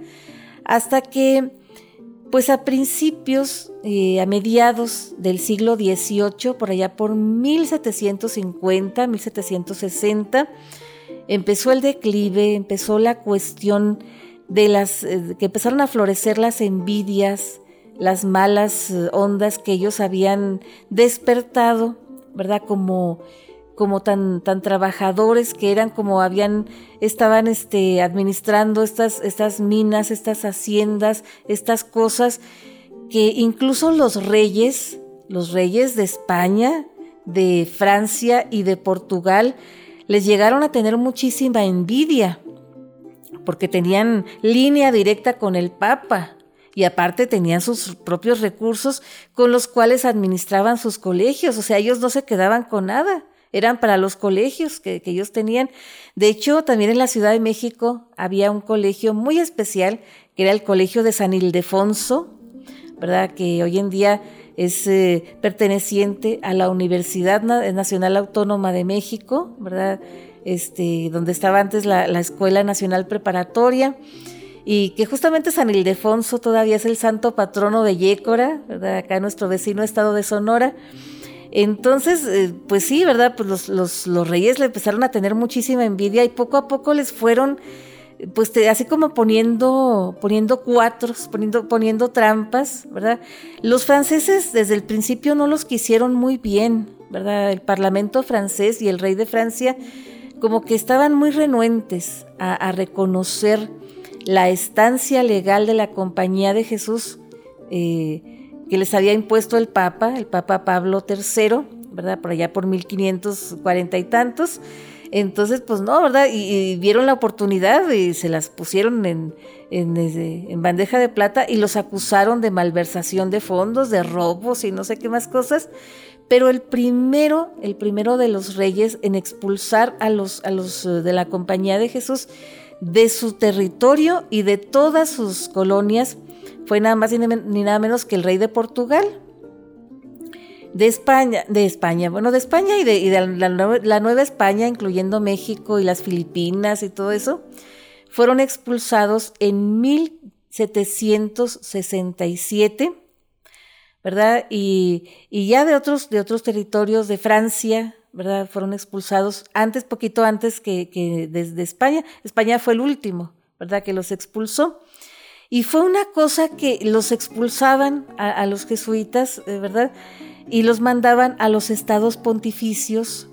hasta que pues a principios, eh, a mediados del siglo XVIII, por allá por 1750, 1760, empezó el declive, empezó la cuestión de las, eh, que empezaron a florecer las envidias, las malas eh, ondas que ellos habían despertado, ¿verdad? Como como tan, tan trabajadores que eran como habían, estaban este, administrando estas, estas minas, estas haciendas, estas cosas, que incluso los reyes, los reyes de España, de Francia y de Portugal, les llegaron a tener muchísima envidia, porque tenían línea directa con el Papa, y aparte tenían sus propios recursos con los cuales administraban sus colegios, o sea, ellos no se quedaban con nada eran para los colegios que, ellos tenían. De hecho, también en la Ciudad de México había un colegio muy especial, que era el Colegio de San Ildefonso, ¿verdad? Que hoy en día es eh, perteneciente a la Universidad Nacional Autónoma de México, ¿verdad? Este, donde estaba antes la, la Escuela Nacional Preparatoria y que justamente San Ildefonso todavía es el santo patrono de Yécora, ¿verdad? acá nuestro vecino estado de Sonora. Entonces, eh, pues sí, ¿verdad? Pues los, reyes le empezaron a tener muchísima envidia y poco a poco les fueron, pues así como poniendo, poniendo cuatros, poniendo, poniendo trampas, ¿verdad? Los franceses desde el principio no los quisieron muy bien, ¿verdad? El parlamento francés y el rey de Francia como que estaban muy renuentes a, reconocer la estancia legal de la Compañía de Jesús. Eh, que les había impuesto el Papa, el Papa Pablo III, ¿verdad? Por allá por 1540 y tantos. Entonces, pues no, ¿verdad? Y, vieron la oportunidad y se las pusieron en, en, bandeja de plata y los acusaron de malversación de fondos, de robos y no sé qué más cosas. Pero el primero, el primero de los reyes en expulsar a los, a los eh, de la compañía de Jesús de su territorio y de todas sus colonias fue nada más ni nada menos que el rey de Portugal, de España, de España, bueno, de España y de, la, Nueva España, incluyendo México y las Filipinas y todo eso, fueron expulsados en 1767, ¿verdad? Y, ya de otros, de otros territorios de Francia, ¿verdad? Fueron expulsados antes, poquito antes que, desde España. España fue el último, ¿verdad? Que los expulsó. Y fue una cosa que los expulsaban a, los jesuitas, ¿verdad? y los mandaban a los estados pontificios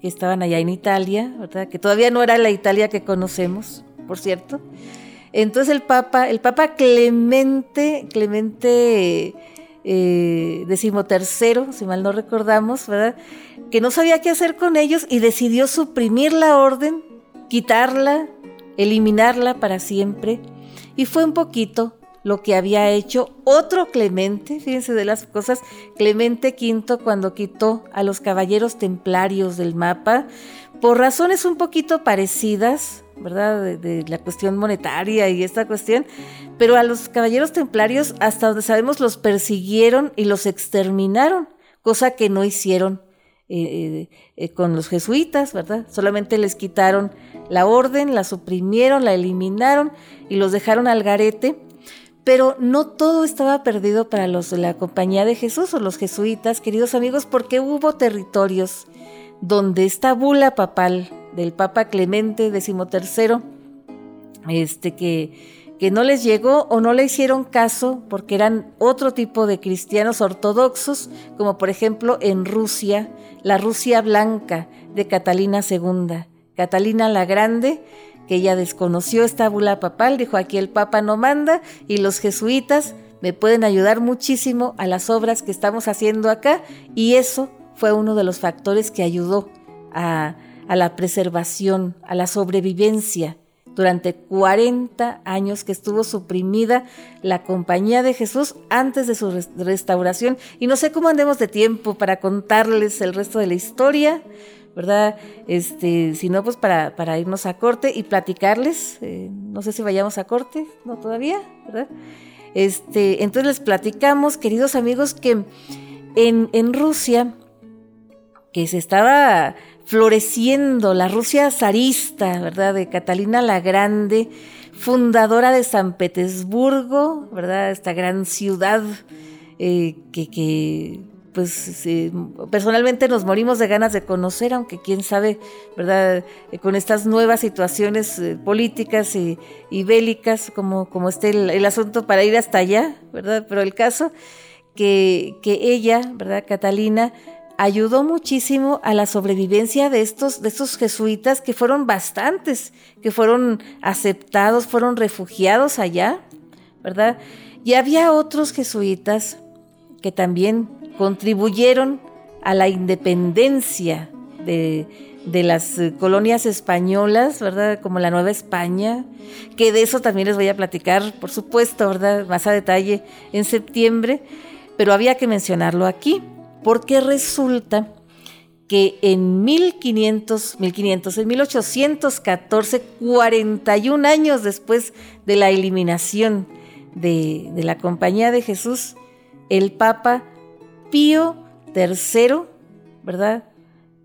que estaban allá en Italia, ¿verdad? Que todavía no era la Italia que conocemos, por cierto. Entonces el Papa, el Papa Clemente, Clemente eh, si mal no recordamos, ¿verdad? Que no sabía qué hacer con ellos y decidió suprimir la orden, quitarla, eliminarla para siempre. Y fue un poquito lo que había hecho otro Clemente, fíjense de las cosas, Clemente V cuando quitó a los caballeros templarios del mapa, por razones un poquito parecidas, ¿verdad? De, la cuestión monetaria y esta cuestión, pero a los caballeros templarios, hasta donde sabemos, los persiguieron y los exterminaron, cosa que no hicieron eh, eh, eh, con los jesuitas, ¿verdad? Solamente les quitaron la orden, la suprimieron, la eliminaron y los dejaron al garete pero no todo estaba perdido para los de la Compañía de Jesús o los jesuitas, queridos amigos, porque hubo territorios donde esta bula papal del Papa Clemente XIII, este, que, que no les llegó o no le hicieron caso porque eran otro tipo de cristianos ortodoxos, como por ejemplo en Rusia, la Rusia blanca de Catalina II. Catalina la Grande que ella desconoció esta bula papal, dijo aquí el Papa no manda y los jesuitas me pueden ayudar muchísimo a las obras que estamos haciendo acá y eso fue uno de los factores que ayudó a, la preservación, a la sobrevivencia durante 40 años que estuvo suprimida la compañía de Jesús antes de su restauración. Y no sé cómo andemos de tiempo para contarles el resto de la historia, ¿verdad? Este, si no, pues para, para irnos a corte y platicarles, eh, no sé si vayamos a corte, no todavía, ¿verdad? Este, entonces les platicamos, queridos amigos, que en, en Rusia, que se estaba floreciendo la Rusia zarista, ¿verdad? De Catalina la Grande, fundadora de San Petersburgo, ¿verdad? Esta gran ciudad eh, que, que pues personalmente nos morimos de ganas de conocer, aunque quién sabe, ¿verdad? Eh, con estas nuevas situaciones eh, políticas y, bélicas, como, como esté el, asunto para ir hasta allá, ¿verdad? Pero el caso que, que ella, ¿verdad? Catalina, ayudó muchísimo a la sobrevivencia de estos, de estos jesuitas que fueron bastantes, que fueron aceptados, fueron refugiados allá, ¿verdad? Y había otros jesuitas que también contribuyeron a la independencia de, las eh, colonias españolas, ¿verdad? Como la Nueva España, que de eso también les voy a platicar, por supuesto, ¿verdad? Más a detalle en septiembre, pero había que mencionarlo aquí, porque resulta que en 1500, 1500, en 1814, 41 años después de la eliminación de, de la Compañía de Jesús, el Papa Pío III, ¿verdad?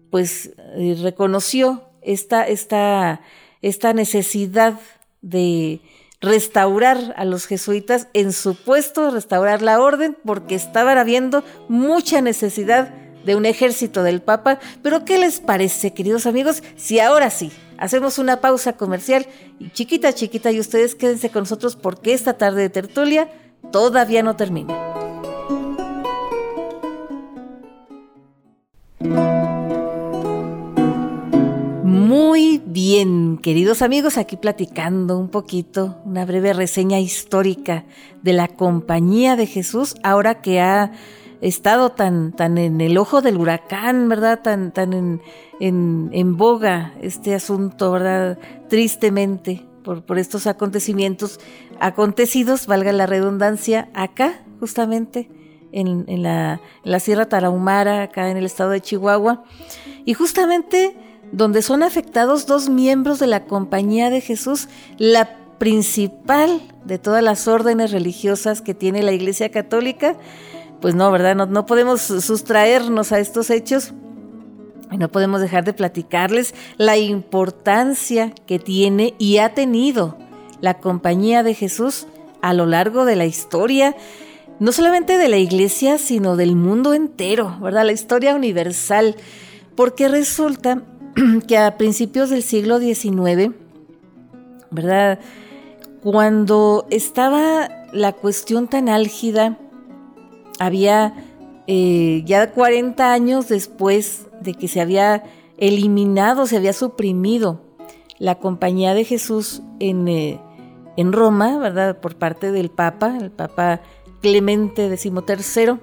Pues eh, reconoció esta, esta, esta necesidad de restaurar a los jesuitas en su puesto, restaurar la orden, porque estaban habiendo mucha necesidad de un ejército del Papa. Pero ¿qué les parece, queridos amigos, si ahora sí hacemos una pausa comercial y chiquita, chiquita, y ustedes quédense con nosotros porque esta tarde de tertulia todavía no termina? Muy bien, queridos amigos, aquí platicando un poquito, una breve reseña histórica de la Compañía de Jesús, ahora que ha estado tan, tan en el ojo del huracán, ¿verdad? Tan, tan en, en, boga este asunto, ¿verdad? Tristemente por, por estos acontecimientos acontecidos, valga la redundancia, acá, justamente en, la, Sierra Tarahumara, acá en el estado de Chihuahua, y justamente donde son afectados dos miembros de la Compañía de Jesús, la principal de todas las órdenes religiosas que tiene la Iglesia Católica, pues no, ¿verdad? No, podemos sustraernos a estos hechos y no podemos dejar de platicarles la importancia que tiene y ha tenido la compañía de Jesús a lo largo de la historia, no solamente de la iglesia, sino del mundo entero, ¿verdad? La historia universal, porque resulta que a principios del siglo XIX, ¿verdad? Cuando estaba la cuestión tan álgida, había eh, ya 40 años después de que se había eliminado, se había suprimido la compañía de Jesús en, eh, en Roma, ¿verdad? Por parte del Papa, el Papa Clemente XIII.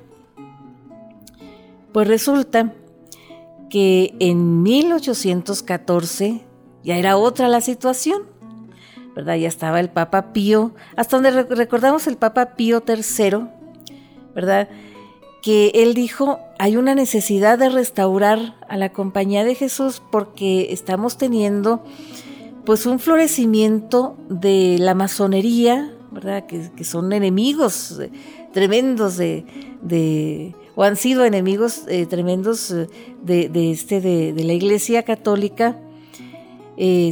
Pues resulta que en 1814 ya era otra la situación. ¿verdad? Ya estaba el Papa Pío, hasta donde recordamos el Papa Pío III, ¿verdad? Que él dijo, hay una necesidad de restaurar a la compañía de Jesús porque estamos teniendo pues un florecimiento de la masonería, ¿verdad? Que, son enemigos eh, tremendos de, o han sido enemigos eh, tremendos eh, de, este, de, de la Iglesia Católica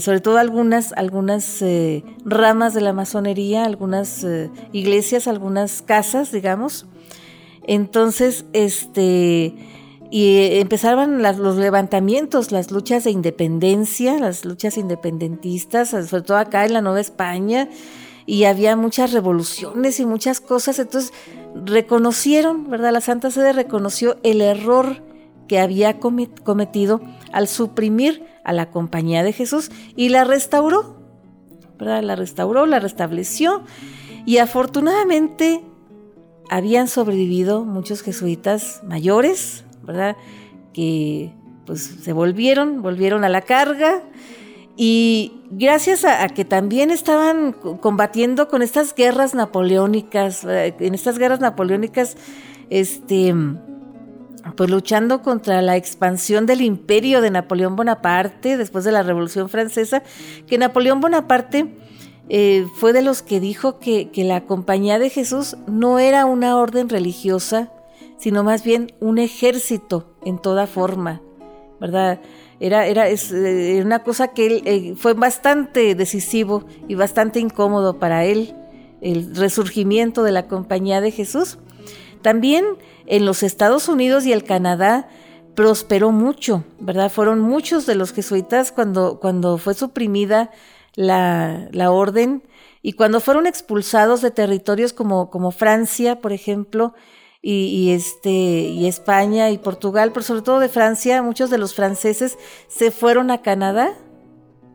sobre todo algunas, algunas ramas de la masonería, algunas iglesias, algunas casas, digamos. Entonces, este, y empezaban los levantamientos, las luchas de independencia, las luchas independentistas, sobre todo acá en la Nueva España, y había muchas revoluciones y muchas cosas. Entonces, reconocieron, ¿verdad? La Santa Sede reconoció el error que había cometido al suprimir a la compañía de Jesús y la restauró, ¿verdad? La restauró, la restableció y afortunadamente habían sobrevivido muchos jesuitas mayores, ¿verdad? Que pues se volvieron, volvieron a la carga y gracias a, que también estaban combatiendo con estas guerras napoleónicas, en estas guerras napoleónicas, este, pues luchando contra la expansión del imperio de Napoleón Bonaparte después de la Revolución Francesa, que Napoleón Bonaparte eh, fue de los que dijo que, la Compañía de Jesús no era una orden religiosa, sino más bien un ejército en toda forma, ¿verdad? Era, era es, eh, una cosa que eh, fue bastante decisivo y bastante incómodo para él, el resurgimiento de la Compañía de Jesús. También en los Estados Unidos y el Canadá prosperó mucho, ¿verdad? Fueron muchos de los jesuitas cuando, cuando fue suprimida la, orden y cuando fueron expulsados de territorios como, como Francia, por ejemplo, y, este, y España y Portugal, pero sobre todo de Francia, muchos de los franceses se fueron a Canadá,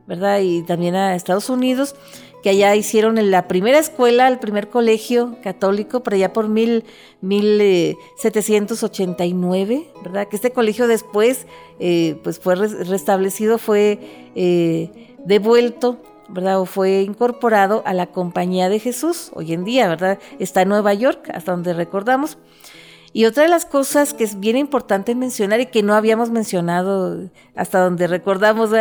¿verdad? Y también a Estados Unidos que allá hicieron la primera escuela, el primer colegio católico, por allá por mil, 1789, eh, ¿verdad? Que este colegio después eh, pues fue restablecido, fue eh, devuelto, ¿verdad? O fue incorporado a la Compañía de Jesús, hoy en día, ¿verdad? Está en Nueva York, hasta donde recordamos. Y otra de las cosas que es bien importante mencionar y que no habíamos mencionado hasta donde recordamos,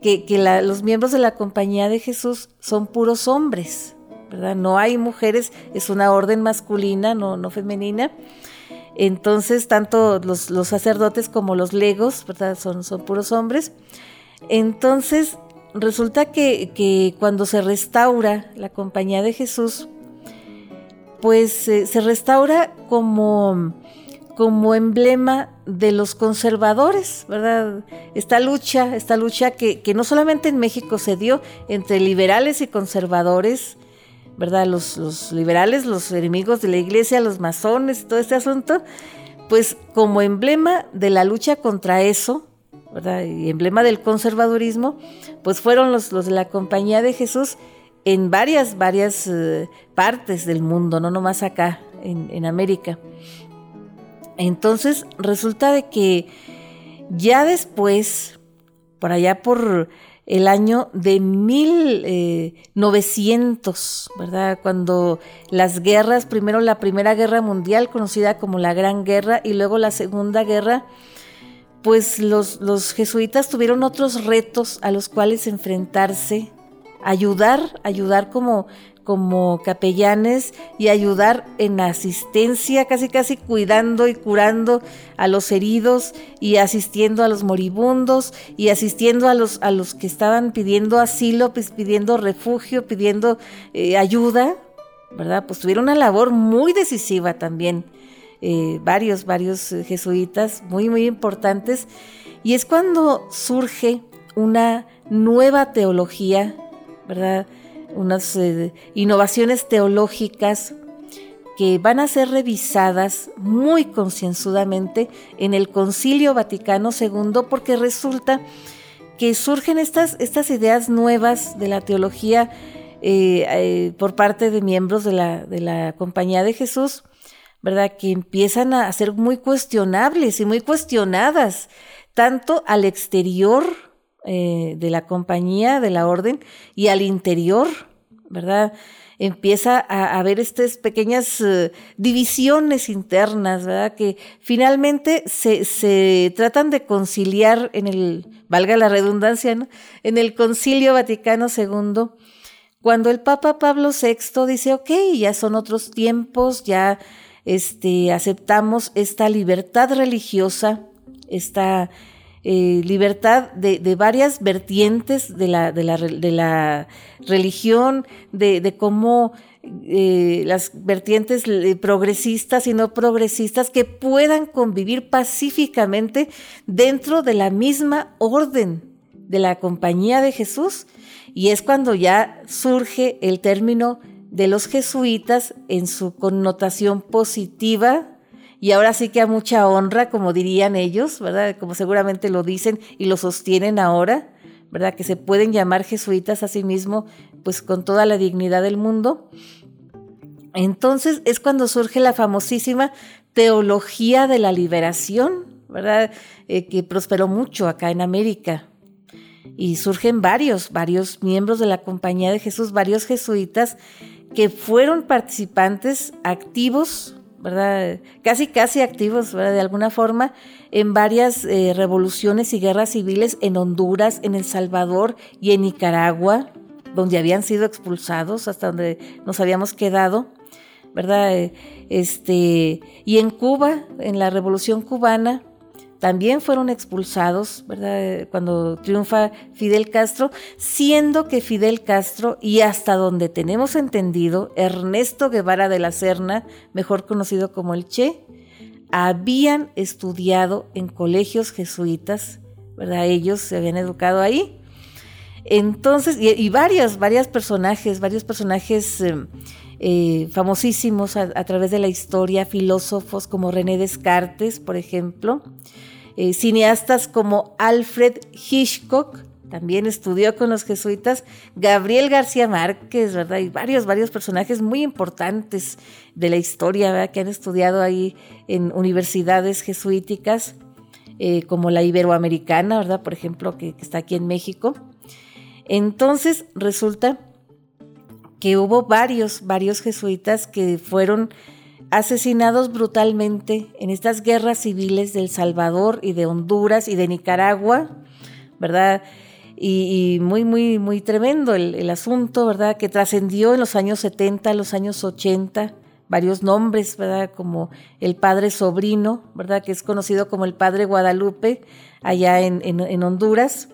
que, los miembros de la Compañía de Jesús son puros hombres, ¿verdad? No hay mujeres, es una orden masculina, no, femenina. Entonces, tanto los, sacerdotes como los legos, ¿verdad? Son puros hombres. Entonces, resulta que, que, cuando se restaura la Compañía de Jesús, pues eh, se restaura como como emblema de los conservadores, ¿verdad? Esta lucha, esta lucha que, no solamente en México se dio entre liberales y conservadores, ¿verdad? Los, los liberales, los enemigos de la iglesia, los masones, todo este asunto, pues como emblema de la lucha contra eso, Y emblema del conservadurismo, pues fueron los, de la Compañía de Jesús en varias, varias eh, partes del mundo, no nomás acá en, en América. Entonces resulta de que ya después, por allá por el año de 1900, ¿verdad? Cuando las guerras, primero la Primera Guerra Mundial, conocida como la Gran Guerra, y luego la Segunda Guerra, pues los, los jesuitas tuvieron otros retos a los cuales enfrentarse, ayudar, ayudar como como capellanes y ayudar en asistencia, casi casi cuidando y curando a los heridos y asistiendo a los moribundos y asistiendo a los, a los que estaban pidiendo asilo, pues, pidiendo refugio, pidiendo eh, ayuda, ¿verdad? Pues tuvieron una labor muy decisiva también, eh, varios, varios jesuitas muy, muy importantes. Y es cuando surge una nueva teología, ¿verdad? unas eh, innovaciones teológicas que van a ser revisadas muy concienzudamente en el Concilio Vaticano II, porque resulta que surgen estas, estas ideas nuevas de la teología eh, eh, por parte de miembros de la, de la Compañía de Jesús, ¿verdad? Que empiezan a ser muy cuestionables y muy cuestionadas, tanto al exterior eh, de la compañía, de la orden, y al interior, ¿verdad? Empieza a haber estas pequeñas eh, divisiones internas, ¿verdad? Que finalmente se, tratan de conciliar en el, valga la redundancia, ¿no? En el Concilio Vaticano II, cuando el Papa Pablo VI dice, ok, ya son otros tiempos, ya este, aceptamos esta libertad religiosa, esta eh, libertad de, varias vertientes de la, de la, religión, de, cómo eh, las vertientes eh, progresistas y no progresistas que puedan convivir pacíficamente dentro de la misma orden de la compañía de Jesús. Y es cuando ya surge el término de los jesuitas en su connotación positiva y ahora sí que a mucha honra, como dirían ellos, ¿verdad? Como seguramente lo dicen y lo sostienen ahora, ¿verdad? Que se pueden llamar jesuitas a sí mismo, pues con toda la dignidad del mundo. Entonces es cuando surge la famosísima teología de la liberación, ¿verdad? Eh, que prosperó mucho acá en América. Y surgen varios, varios miembros de la Compañía de Jesús, varios jesuitas que fueron participantes activos ¿verdad? Casi, casi activos, De alguna forma, en varias eh, revoluciones y guerras civiles en Honduras, en El Salvador y en Nicaragua, donde habían sido expulsados, hasta donde nos habíamos quedado, ¿verdad? Eh, este, y en Cuba, en la Revolución Cubana, también fueron expulsados, ¿verdad? Cuando triunfa Fidel Castro, siendo que Fidel Castro, y hasta donde tenemos entendido, Ernesto Guevara de la Serna, mejor conocido como el Che, habían estudiado en colegios jesuitas, ¿verdad? Ellos se habían educado ahí. Entonces, y, varios, varios personajes, varios personajes eh, eh, famosísimos a, través de la historia, filósofos como René Descartes, por ejemplo, eh, cineastas como Alfred Hitchcock, también estudió con los jesuitas, Gabriel García Márquez, ¿verdad? Y varios, varios personajes muy importantes de la historia, ¿verdad? Que han estudiado ahí en universidades jesuíticas, eh, como la Iberoamericana, ¿verdad? Por ejemplo, que, que está aquí en México. Entonces, resulta que hubo varios, varios jesuitas que fueron asesinados brutalmente en estas guerras civiles del Salvador y de Honduras y de Nicaragua, ¿verdad? Y, muy, muy, muy tremendo el, asunto, ¿verdad? Que trascendió en los años 70, los años 80, varios nombres, ¿verdad? Como el padre sobrino, ¿verdad? Que es conocido como el padre Guadalupe, allá en, en Honduras.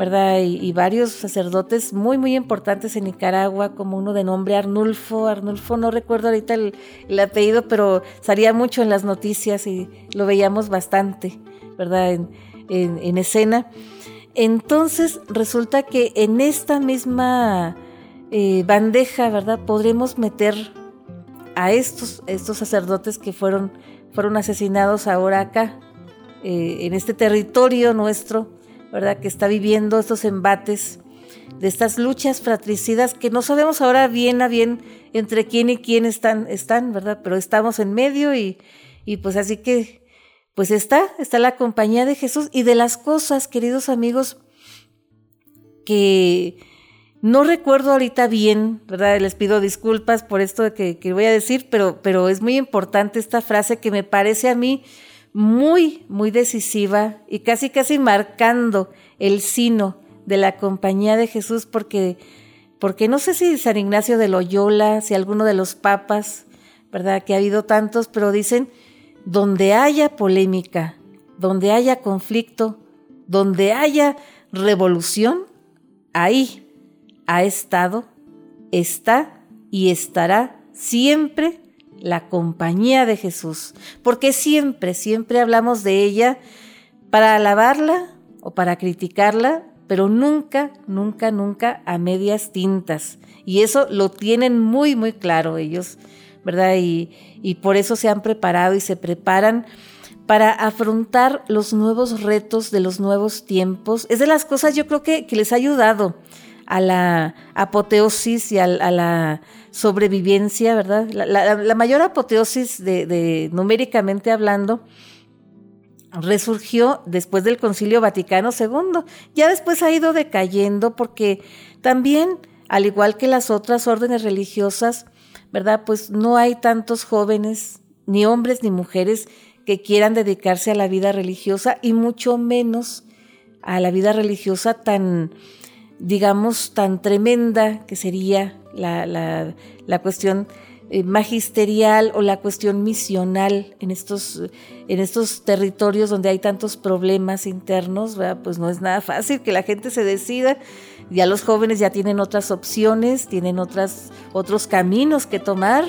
¿Verdad? Y, varios sacerdotes muy, muy importantes en Nicaragua, como uno de nombre Arnulfo. Arnulfo, no recuerdo ahorita el, apellido, pero salía mucho en las noticias y lo veíamos bastante, ¿verdad? En, escena. Entonces, resulta que en esta misma eh, bandeja, ¿verdad? Podremos meter a estos, estos sacerdotes que fueron, fueron asesinados ahora acá, eh, en este territorio nuestro ¿verdad? Que está viviendo estos embates de estas luchas fratricidas que no sabemos ahora bien a bien entre quién y quién están, están ¿verdad? Pero estamos en medio y, Y pues así que, pues está, está la compañía de Jesús y de las cosas, queridos amigos, que no recuerdo ahorita bien, ¿verdad? Les pido disculpas por esto que, que voy a decir, pero, pero es muy importante esta frase que me parece a mí muy, muy decisiva y casi, casi marcando el sino de la compañía de Jesús, porque, porque no sé si San Ignacio de Loyola, si alguno de los papas, ¿verdad? Que ha habido tantos, pero dicen, donde haya polémica, donde haya conflicto, donde haya revolución, ahí ha estado, está y estará siempre la compañía de Jesús, porque siempre, siempre hablamos de ella para alabarla o para criticarla, pero nunca, nunca, nunca a medias tintas. Y eso lo tienen muy, muy claro ellos, ¿verdad? Y, y por eso se han preparado y se preparan para afrontar los nuevos retos de los nuevos tiempos. Es de las cosas yo creo que, que les ha ayudado a la apoteosis y a, la sobrevivencia, ¿verdad? La, mayor apoteosis de, numéricamente hablando resurgió después del Concilio Vaticano II. Ya después ha ido decayendo porque también, al igual que las otras órdenes religiosas, ¿verdad? Pues no hay tantos jóvenes, ni hombres ni mujeres, que quieran dedicarse a la vida religiosa y mucho menos a la vida religiosa tan digamos, tan tremenda que sería la, la, cuestión eh, magisterial o la cuestión misional en estos, en estos territorios donde hay tantos problemas internos, pues no es nada fácil que la gente se decida. Ya los jóvenes ya tienen otras opciones, tienen otras, otros caminos que tomar,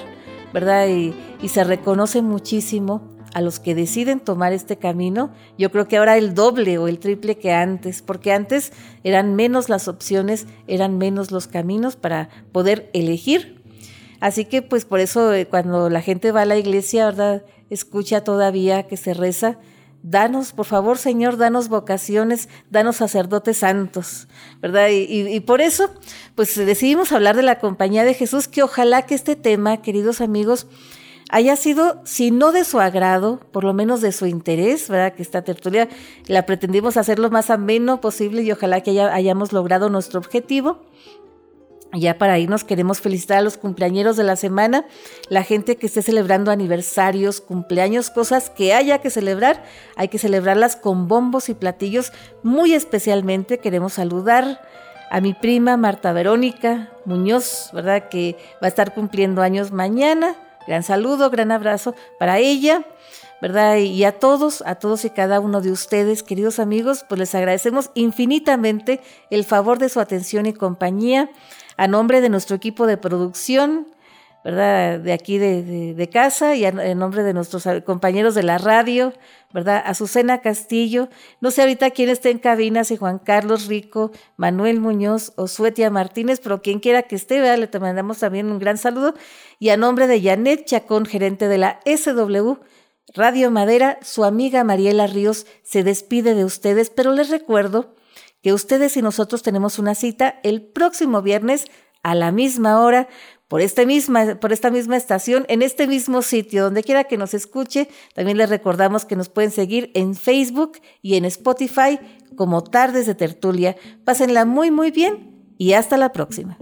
¿verdad? Y se reconoce muchísimo a los que deciden tomar este camino, yo creo que ahora el doble o el triple que antes, porque antes eran menos las opciones, eran menos los caminos para poder elegir. Así que pues por eso eh, cuando la gente va a la iglesia, ¿verdad? Escucha todavía que se reza, danos, por favor, Señor, danos vocaciones, danos sacerdotes santos, ¿verdad? Y, y, por eso, pues decidimos hablar de la compañía de Jesús, que ojalá que este tema, queridos amigos, haya sido, si no de su agrado, por lo menos de su interés, ¿verdad? Que esta tertulia la pretendimos hacer lo más ameno posible y ojalá que hayamos logrado nuestro objetivo. Ya para irnos queremos felicitar a los cumpleañeros de la semana, la gente que esté celebrando aniversarios, cumpleaños, cosas que haya que celebrar, hay que celebrarlas con bombos y platillos. Muy especialmente queremos saludar a mi prima Marta Verónica Muñoz, ¿verdad? Que va a estar cumpliendo años mañana. Gran saludo, gran abrazo para ella, ¿verdad? Y a todos, a todos y cada uno de ustedes, queridos amigos, pues les agradecemos infinitamente el favor de su atención y compañía. A nombre de nuestro equipo de producción, ¿verdad? De aquí de, casa y en nombre de nuestros compañeros de la radio, ¿verdad? Azucena Castillo, no sé ahorita quién está en cabina, si Juan Carlos Rico, Manuel Muñoz o Suetia Martínez, pero quien quiera que esté, ¿verdad? Le mandamos también un gran saludo. Y a nombre de Janet Chacón, gerente de la SW Radio Madera, su amiga Mariela Ríos se despide de ustedes, pero les recuerdo que ustedes y nosotros tenemos una cita el próximo viernes a la misma hora por, este misma, por esta misma estación, en este mismo sitio, donde quiera que nos escuche. También les recordamos que nos pueden seguir en Facebook y en Spotify como Tardes de Tertulia. Pásenla muy, muy bien y hasta la próxima.